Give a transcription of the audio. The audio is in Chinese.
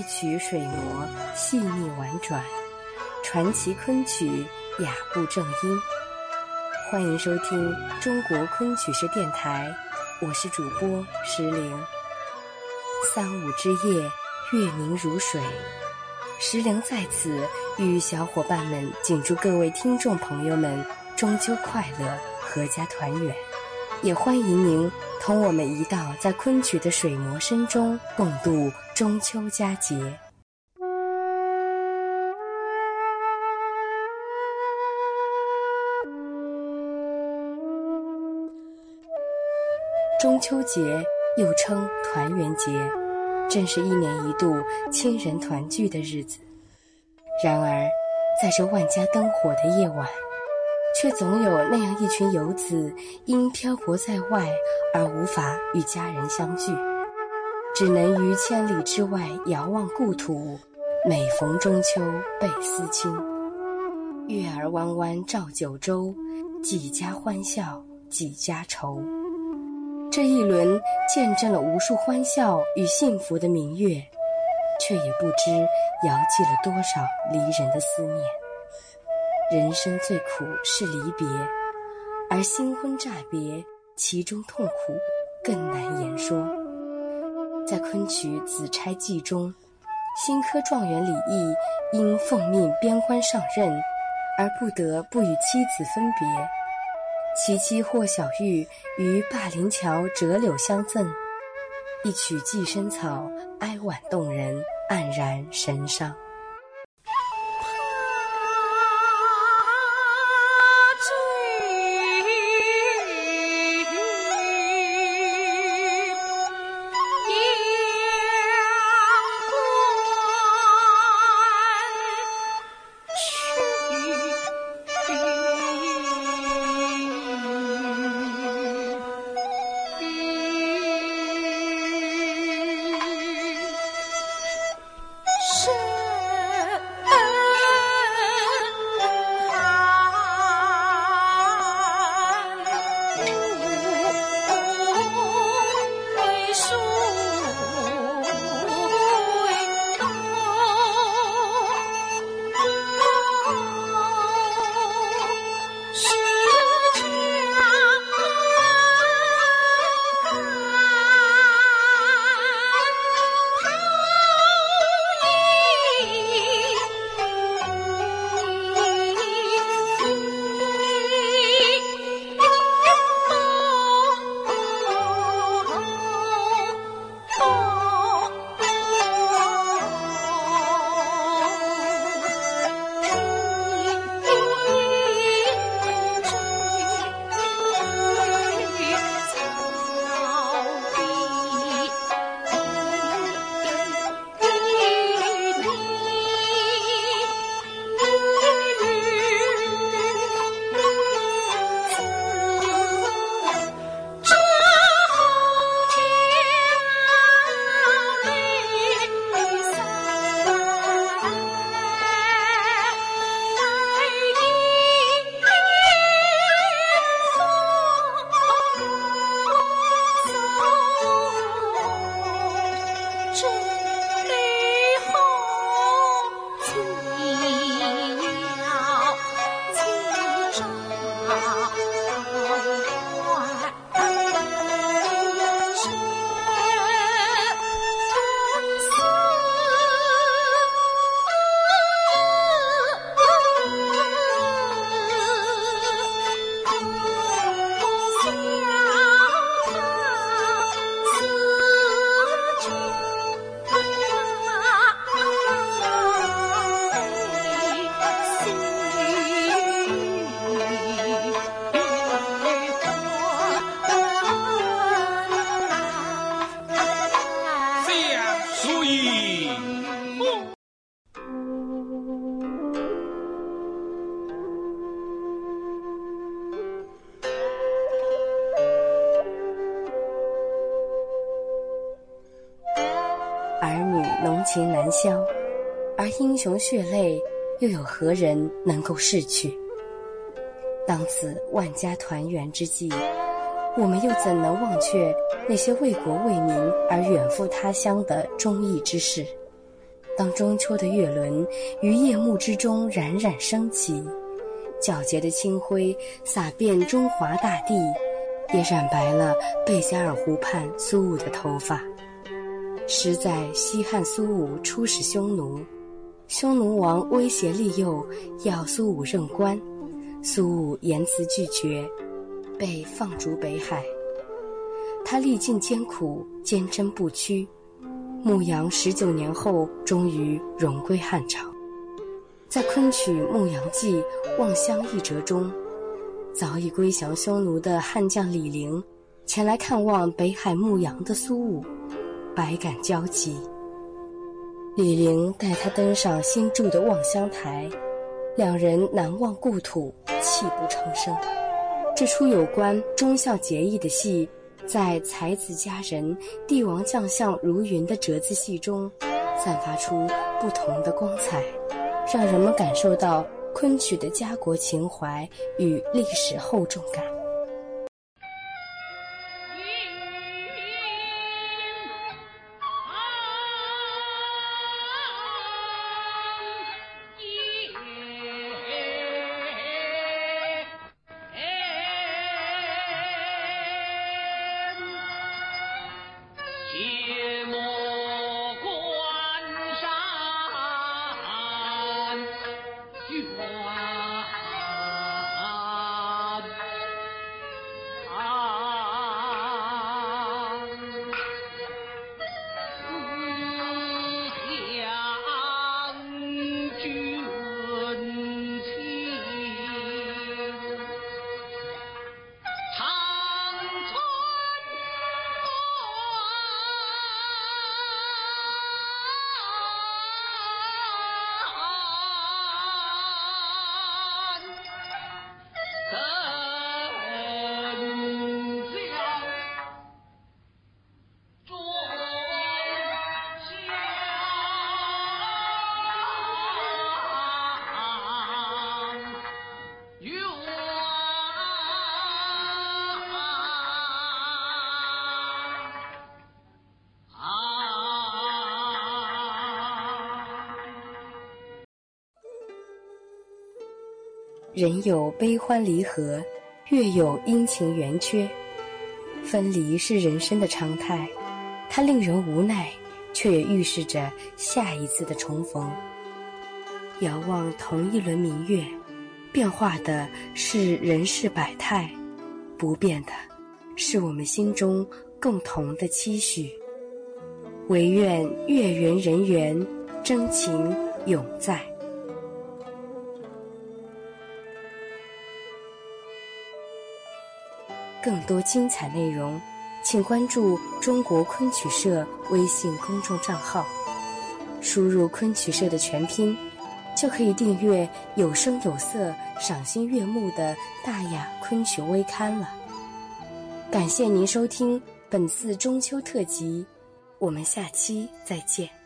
一曲水磨细腻婉转，传奇昆曲雅步正音。欢迎收听中国昆曲社电台，我是主播石玲。三五之夜，月明如水，石玲在此与小伙伴们谨祝各位听众朋友们中秋快乐，阖家团圆。也欢迎您同我们一道在昆曲的水磨声中共度中秋佳节。中秋节又称团圆节，正是一年一度亲人团聚的日子。然而，在这万家灯火的夜晚，却总有那样一群游子，因漂泊在外而无法与家人相聚，只能于千里之外遥望故土。每逢中秋倍思亲，月儿弯弯照九州，几家欢笑几家愁。这一轮见证了无数欢笑与幸福的明月，却也不知遥寄了多少离人的思念。人生最苦是离别，而新婚乍别，其中痛苦更难言说。在昆曲《紫钗记》中，新科状元李益因奉命边关上任，而不得不与妻子分别。其妻霍小玉于灞陵桥折柳相赠，一曲《寄生草》，哀婉动人，黯然神伤。啊浓情难消，而英雄血泪，又有何人能够逝去？当此万家团圆之际，我们又怎能忘却那些为国为民而远赴他乡的忠义之士？当中秋的月轮于夜幕之中冉冉升起，皎洁的清辉洒遍中华大地，也染白了贝加尔湖畔苏武的头发。诗在西汉苏武出使匈奴，匈奴王威胁利诱要苏武任官，苏武严词拒绝，被放逐北海。他历尽艰苦，坚贞不屈。牧羊十九年后，终于荣归汉朝。在昆曲《牧羊记·望乡一折》中，早已归降匈奴的汉将李陵，前来看望北海牧羊的苏武，百感交集。李陵带他登上新筑的望乡台，两人难忘故土，泣不成声。这出有关忠孝节义的戏。在才子佳人、帝王将相如云的折子戏中，散发出不同的光彩，让人们感受到昆曲的家国情怀与历史厚重感。人有悲欢离合，月有阴晴圆缺，分离是人生的常态，它令人无奈，却也预示着下一次的重逢。遥望同一轮明月，变化的是人世百态，不变的是我们心中共同的期许。唯愿月圆人圆，真情永在。更多精彩内容，请关注中国昆曲社微信公众账号，输入昆曲社的全拼，就可以订阅有声有色、赏心悦目的大雅昆曲微刊了。感谢您收听本次中秋特辑，我们下期再见。